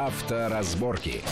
Авторазборки.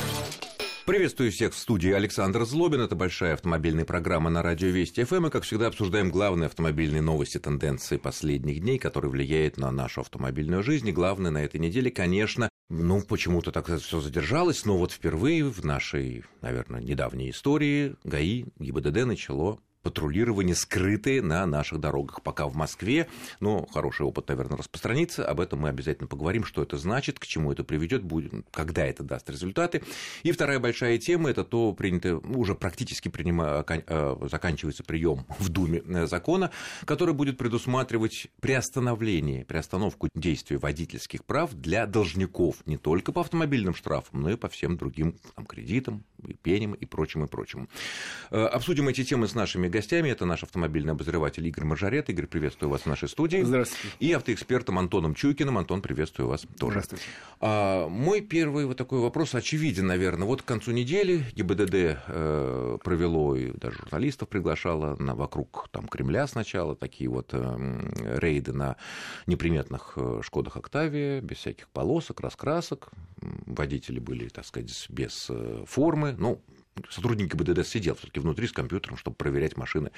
Приветствую всех в студии Александр Злобин. Это большая автомобильная программа на радио Вести ФМ. И, как всегда, обсуждаем главные автомобильные новости, тенденции последних дней, которые влияют на нашу автомобильную жизнь. И главное на этой неделе, конечно, ну, почему-то так все задержалось, но вот впервые в нашей, наверное, недавней истории ГАИ, ГИБДД начало патрулирование скрытые на наших дорогах. Пока в Москве, но хороший опыт, наверное, распространится. Об этом мы обязательно поговорим, что это значит, к чему это приведет, когда это даст результаты. И вторая большая тема – это то, принято, уже практически принима, э, заканчивается прием в Думе э, закона, который будет предусматривать приостановление, приостановку действия водительских прав для должников не только по автомобильным штрафам, но и по всем другим там, кредитам, и пеням и прочим, и прочим. Э, обсудим эти темы с нашими гостями. Это наш автомобильный обозреватель Игорь Мажарет. Игорь, приветствую вас в нашей студии. Здравствуйте. И автоэкспертом Антоном Чуйкиным. Антон, приветствую вас тоже. Здравствуйте. А, мой первый вот такой вопрос очевиден, наверное. Вот к концу недели ГИБДД э, провело, и даже журналистов приглашало на, вокруг там, Кремля сначала, такие вот э, рейды на неприметных э, Шкодах Октавия, без всяких полосок, раскрасок. Водители были, так сказать, без э, формы. Ну, сотрудник ГИБДД сидел все-таки внутри с компьютером, чтобы проверять машины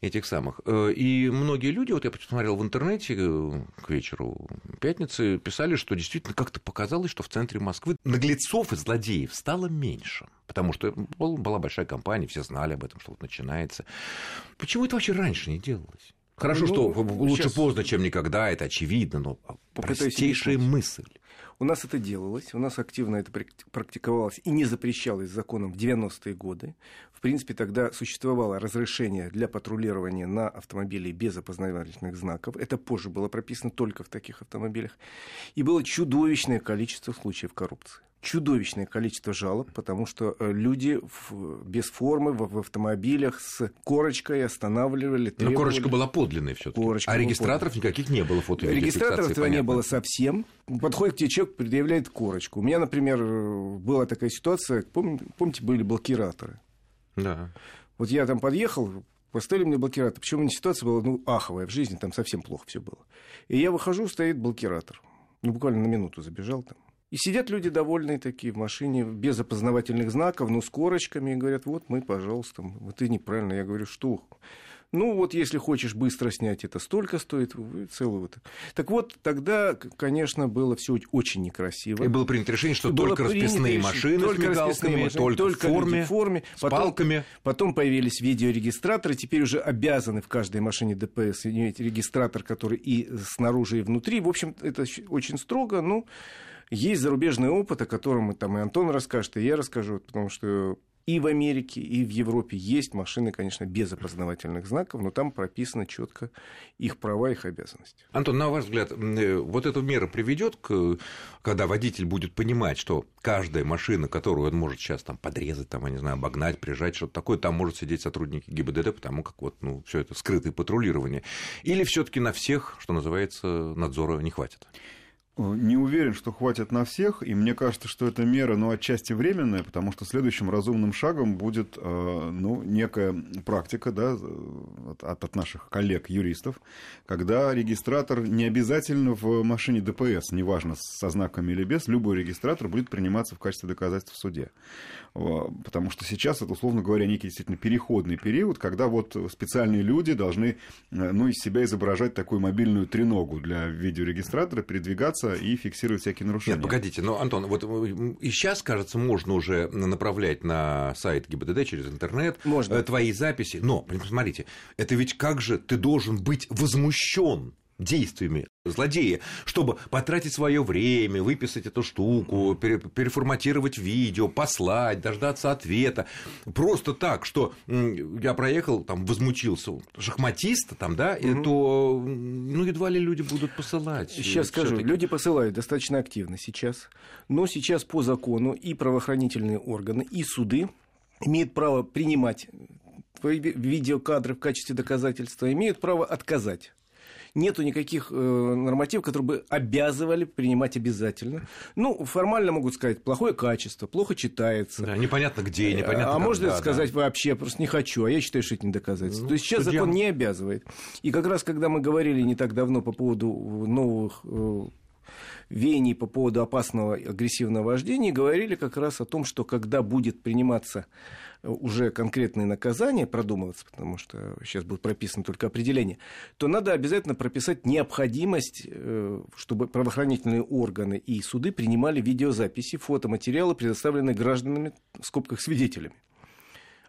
этих самых. Э, и многие люди, вот я посмотрел в интернете э, к вечеру пятницы, писали, что действительно как-то показалось, что в центре Москвы наглецов и злодеев стало меньше. Потому что была большая компания, все знали об этом, что вот начинается. Почему это вообще раньше не делалось? Хорошо, ну, что лучше сейчас... поздно, чем никогда, это очевидно, но простейшая мысль. У нас это делалось, у нас активно это практиковалось и не запрещалось законом в 90-е годы. В принципе, тогда существовало разрешение для патрулирования на автомобиле без опознавательных знаков. Это позже было прописано только в таких автомобилях. И было чудовищное количество случаев коррупции чудовищное количество жалоб, потому что э, люди в, без формы в, в автомобилях с корочкой останавливали. Требовали. Но корочка была подлинной все-таки. А регистраторов никаких не было фото Регистраторов этого не было совсем. Подходит к тебе человек, предъявляет корочку. У меня, например, была такая ситуация, помните, помните были блокираторы? Да. Вот я там подъехал, поставили мне блокиратор. Причем ситуация была ну, аховая в жизни, там совсем плохо все было. И я выхожу, стоит блокиратор. Ну, буквально на минуту забежал там. И сидят люди довольные такие в машине, без опознавательных знаков, но с корочками, и говорят, вот мы, пожалуйста, вот ты неправильно. Я говорю, что? Ну, вот если хочешь быстро снять, это столько стоит, целый вот. Так вот, тогда, конечно, было все очень некрасиво. И было принято решение, что было только расписные машины только с мигалками, машины, только, только в форме, в форме с потом, палками. Потом появились видеорегистраторы, теперь уже обязаны в каждой машине ДПС иметь регистратор, который и снаружи, и внутри. В общем, это очень строго, ну... Есть зарубежный опыт, о котором там и Антон расскажет, и я расскажу, потому что и в Америке, и в Европе есть машины, конечно, без опознавательных знаков, но там прописано четко их права, их обязанности. Антон, на ваш взгляд, э, вот эта мера приведет к, когда водитель будет понимать, что каждая машина, которую он может сейчас там подрезать, там, я не знаю, обогнать, прижать, что-то такое, там может сидеть сотрудники ГИБДД, потому как вот, ну, все это скрытое патрулирование. Или все-таки на всех, что называется, надзора не хватит? Не уверен, что хватит на всех, и мне кажется, что эта мера, ну, отчасти временная, потому что следующим разумным шагом будет, э, ну, некая практика, да, от, от наших коллег-юристов, когда регистратор не обязательно в машине ДПС, неважно, со знаками или без, любой регистратор будет приниматься в качестве доказательств в суде. Потому что сейчас это, условно говоря, некий действительно переходный период, когда вот специальные люди должны, э, ну, из себя изображать такую мобильную треногу для видеорегистратора, передвигаться разбираться и фиксировать всякие нарушения. Нет, погодите, но, Антон, вот и сейчас, кажется, можно уже направлять на сайт ГИБДД через интернет можно. Э, твои записи, но, смотрите, это ведь как же ты должен быть возмущен действиями злодея, чтобы потратить свое время, выписать эту штуку, переформатировать видео, послать, дождаться ответа. Просто так, что я проехал, там, возмутился шахматиста, там, да, угу. то, ну, едва ли люди будут посылать. Сейчас скажу, люди посылают достаточно активно сейчас, но сейчас по закону и правоохранительные органы, и суды имеют право принимать видеокадры в качестве доказательства, имеют право отказать нету никаких э, нормативов, которые бы обязывали принимать обязательно. Ну, формально могут сказать, плохое качество, плохо читается. Да, непонятно где, э, непонятно А когда, можно сказать да. вообще, просто не хочу, а я считаю, что это не доказательство. Ну, То есть сейчас судья... закон не обязывает. И как раз, когда мы говорили не так давно по поводу новых э, веяний по поводу опасного агрессивного вождения говорили как раз о том, что когда будет приниматься уже конкретные наказания продумываться, потому что сейчас будет прописано только определение, то надо обязательно прописать необходимость, э, чтобы правоохранительные органы и суды принимали видеозаписи, фотоматериалы, предоставленные гражданами, в скобках свидетелями.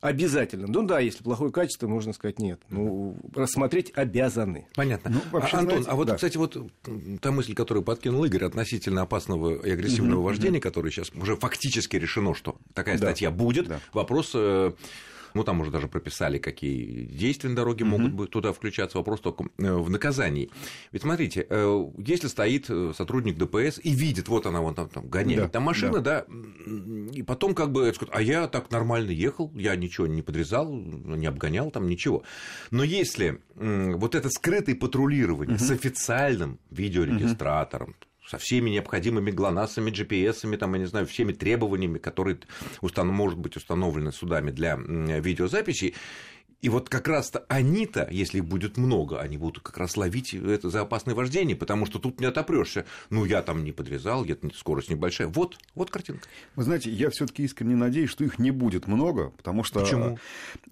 Обязательно. Ну да, если плохое качество, можно сказать нет. Ну, рассмотреть обязаны. Понятно. Ну, вообще, а, Антон, знаете, а вот, да. кстати, вот та мысль, которую подкинул Игорь относительно опасного и агрессивного угу, вождения, угу. которое сейчас уже фактически решено, что такая да. статья будет. Да. Вопрос э, ну, там уже даже прописали, какие действия на дороге могут быть туда включаться. Вопрос только э, в наказании. Ведь смотрите, э, если стоит э, сотрудник ДПС и видит, вот она вон там, там гоняет, да, там машина, да. да, и потом как бы, а я так нормально ехал, я ничего не подрезал, не обгонял там, ничего. Но если вот это скрытое патрулирование mm-hmm. с официальным видеорегистратором, mm-hmm со всеми необходимыми ГЛОНАССами, GPS, там, я не знаю, всеми требованиями, которые установ... может быть установлены судами для видеозаписи. И вот как раз-то они-то, если их будет много, они будут как раз ловить это за опасное вождение, потому что тут не отопрешься. Ну, я там не подвязал, я скорость небольшая. Вот, вот картинка. Вы знаете, я все-таки искренне надеюсь, что их не будет много, потому что... Почему?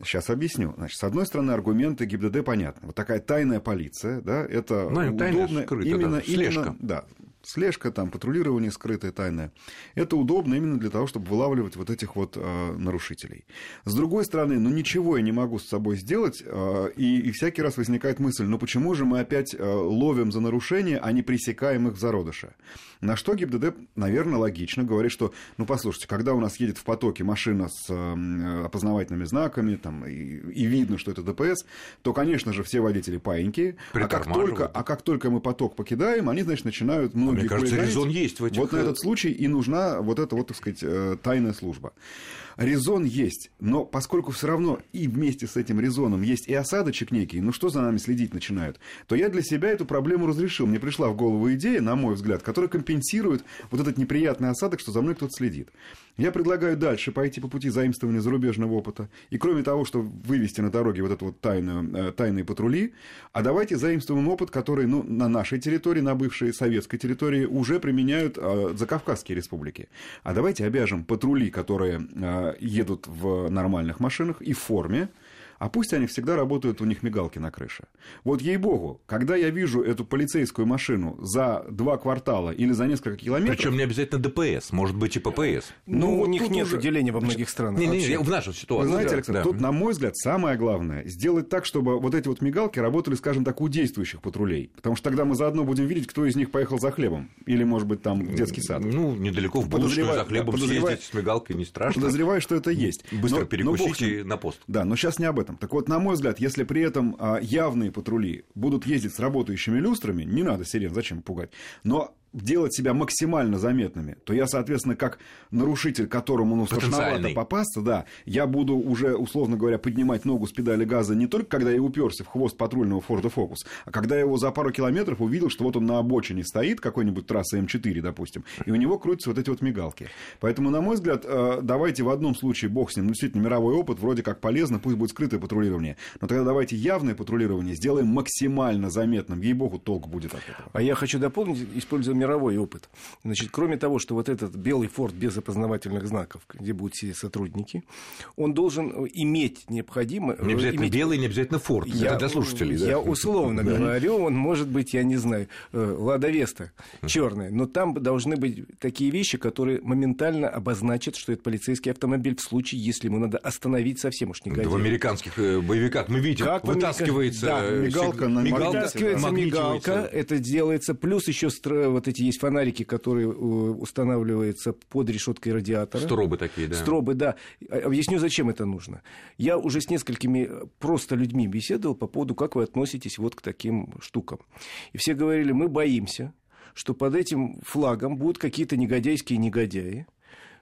Сейчас объясню. Значит, с одной стороны, аргументы ГИБДД понятны. Вот такая тайная полиция, да, это ну, удобно... Скрыто, именно, да. Слежка. Именно, да, слежка, там, патрулирование скрытое, тайное. Это удобно именно для того, чтобы вылавливать вот этих вот э, нарушителей. С другой стороны, ну ничего я не могу с собой сделать, э, и, и всякий раз возникает мысль, ну почему же мы опять э, ловим за нарушение, а не пресекаем их в зародыше? На что ГИБДД, наверное, логично говорит, что, ну послушайте, когда у нас едет в потоке машина с э, опознавательными знаками, там, и, и видно, что это ДПС, то, конечно же, все водители паиньки, а как, только, а как только мы поток покидаем, они, значит, начинают многие Мне кажется, резон есть в этих... Вот на этот случай и нужна вот эта вот, так сказать, э, тайная служба. Резон есть, но поскольку все равно и вместе с этим резоном есть и осадочек некий, ну что за нами следить начинают, то я для себя эту проблему разрешил. Мне пришла в голову идея, на мой взгляд, которая компенсирует вот этот неприятный осадок, что за мной кто-то следит. Я предлагаю дальше пойти по пути заимствования зарубежного опыта. И кроме того, что вывести на дороге вот это вот тайную, э, тайные патрули, а давайте заимствуем опыт, который ну, на нашей территории, на бывшей советской территории уже применяют э, закавказские республики. А давайте обяжем патрули, которые э, едут в нормальных машинах и в форме, а пусть они всегда работают, у них мигалки на крыше. Вот ей-богу, когда я вижу эту полицейскую машину за два квартала или за несколько километров... Причем не обязательно ДПС, может быть и ППС. Ну, ну у них нет уже... деления во многих странах. Не, не, не, в нашей ситуации. Вы знаете, Александр, да. тут, на мой взгляд, самое главное, сделать так, чтобы вот эти вот мигалки работали, скажем так, у действующих патрулей. Потому что тогда мы заодно будем видеть, кто из них поехал за хлебом. Или, может быть, там в детский сад. Ну, недалеко в будущее за хлебом да, съездить с мигалкой не страшно. Подозреваю, что это есть. Быстро но, перекусите но, на пост. Да, но сейчас не об этом этом. Так вот, на мой взгляд, если при этом а, явные патрули будут ездить с работающими люстрами, не надо сирен, зачем пугать, но делать себя максимально заметными, то я, соответственно, как нарушитель, которому ну, страшновато попасться, да, я буду уже, условно говоря, поднимать ногу с педали газа не только когда я уперся в хвост патрульного Форда Фокус, а когда я его за пару километров увидел, что вот он на обочине стоит, какой-нибудь трассы М4, допустим, и у него крутятся вот эти вот мигалки. Поэтому, на мой взгляд, э, давайте в одном случае, бог с ним, ну, действительно, мировой опыт, вроде как полезно, пусть будет скрытое патрулирование, но тогда давайте явное патрулирование сделаем максимально заметным, ей-богу, толк будет от этого. А я хочу дополнить, используя мировой опыт. Значит, кроме того, что вот этот белый форт без опознавательных знаков, где будут сидеть сотрудники, он должен иметь необходимое... Не обязательно иметь... белый, не обязательно форт. Я, Это для слушателей. Я да? условно говорю, он может быть, я не знаю, э, Лада Веста черная, но там должны быть такие вещи, которые моментально обозначат, что это полицейский автомобиль в случае, если ему надо остановить совсем уж негодяя. в американских э, боевиках мы видим, как вытаскивается да, э, мигалка, мигалка, вытаскивается мигалка, это делается, плюс еще вот эти есть фонарики, которые э, устанавливаются под решеткой радиатора. Стробы такие, да. Стробы, да. А, объясню, зачем это нужно. Я уже с несколькими просто людьми беседовал по поводу, как вы относитесь вот к таким штукам. И все говорили, мы боимся, что под этим флагом будут какие-то негодяйские негодяи,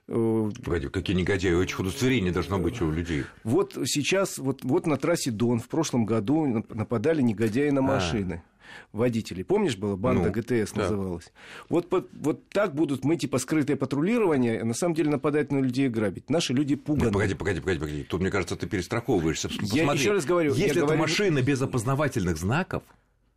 э, Погоди, какие негодяи, очень удостоверение должно быть у людей. Вот сейчас, вот, вот на трассе Дон в прошлом году нападали негодяи на а. машины. А водителей. Помнишь, была банда ну, ГТС да. называлась? Вот, вот, вот так будут мы, типа, скрытое патрулирование, а на самом деле нападать на людей и грабить. Наши люди пуганы. Нет, погоди, погоди, погоди, погоди. Тут, мне кажется, ты перестраховываешься. Посмотри, я еще раз говорю. Если это говорю... машина без опознавательных знаков,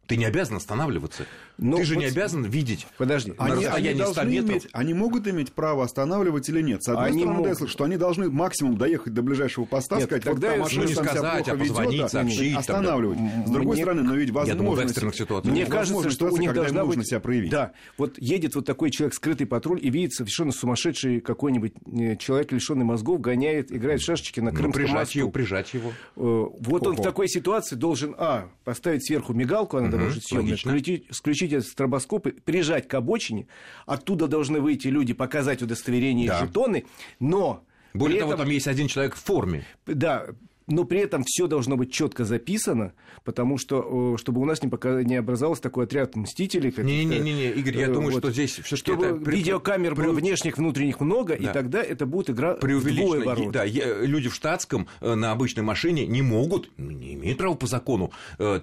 Ты не обязан останавливаться. Но Ты же вот- не обязан видеть Подожди. Они, они расстоянии 100 должны иметь, они могут иметь право останавливать или нет? С одной Они стороны, да, я могут. слышу, что они должны максимум доехать до ближайшего поста, Нет, сказать, тогда вот машина ну, не сказать, а позвонить, а, сообщить там, останавливать. С другой Мне- стороны, но ведь Я думаю, в возможность... экстренных ситуациях. Мне Есть кажется, возможность что у них должна быть... себя проявить. Да, вот едет вот такой человек, скрытый патруль, и видит совершенно сумасшедший какой-нибудь э, человек, лишенный мозгов, гоняет, играет в шашечки на Ну, Крымском прижать мосту. его, прижать его. Э, Вот он в такой ситуации должен, а, поставить сверху мигалку, она съемная, логично. включить, включить этот стробоскоп, и прижать к обочине, оттуда должны выйти люди, показать удостоверение Да. и жетоны, но... Более при того, этом- там есть один человек в форме. Да, но при этом все должно быть четко записано, потому что, э, чтобы у нас не, пока, не образовался такой отряд мстителей. Не-не-не, Игорь, я э, думаю, вот. что здесь все-таки Чтобы видеокамер было внешних, внутренних много, Да. и тогда это будет игра вдвое преувеличено. ворот. Да, я- люди в штатском э, на обычной машине не могут, не имеют права по закону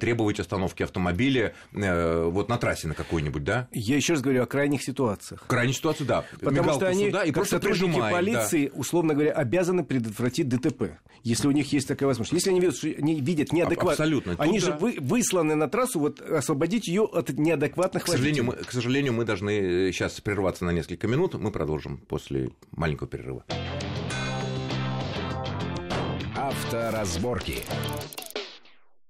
требовать остановки автомобиля вот на трассе на какой-нибудь, да? Я еще раз говорю о крайних ситуациях. В крайней ситуации, да. Потому Мигалку что они, сюда и как просто сотрудники прижимает, да. полиции, условно говоря, обязаны предотвратить ДТП, если у них есть такая возможность. Если они видят, они видят неадекват, абсолютно. они Тут же да. вы- высланы на трассу, вот освободить ее от неадекватных К сожалению, мы, к сожалению, мы должны сейчас прерваться на несколько минут. Мы продолжим после маленького перерыва. Авторазборки.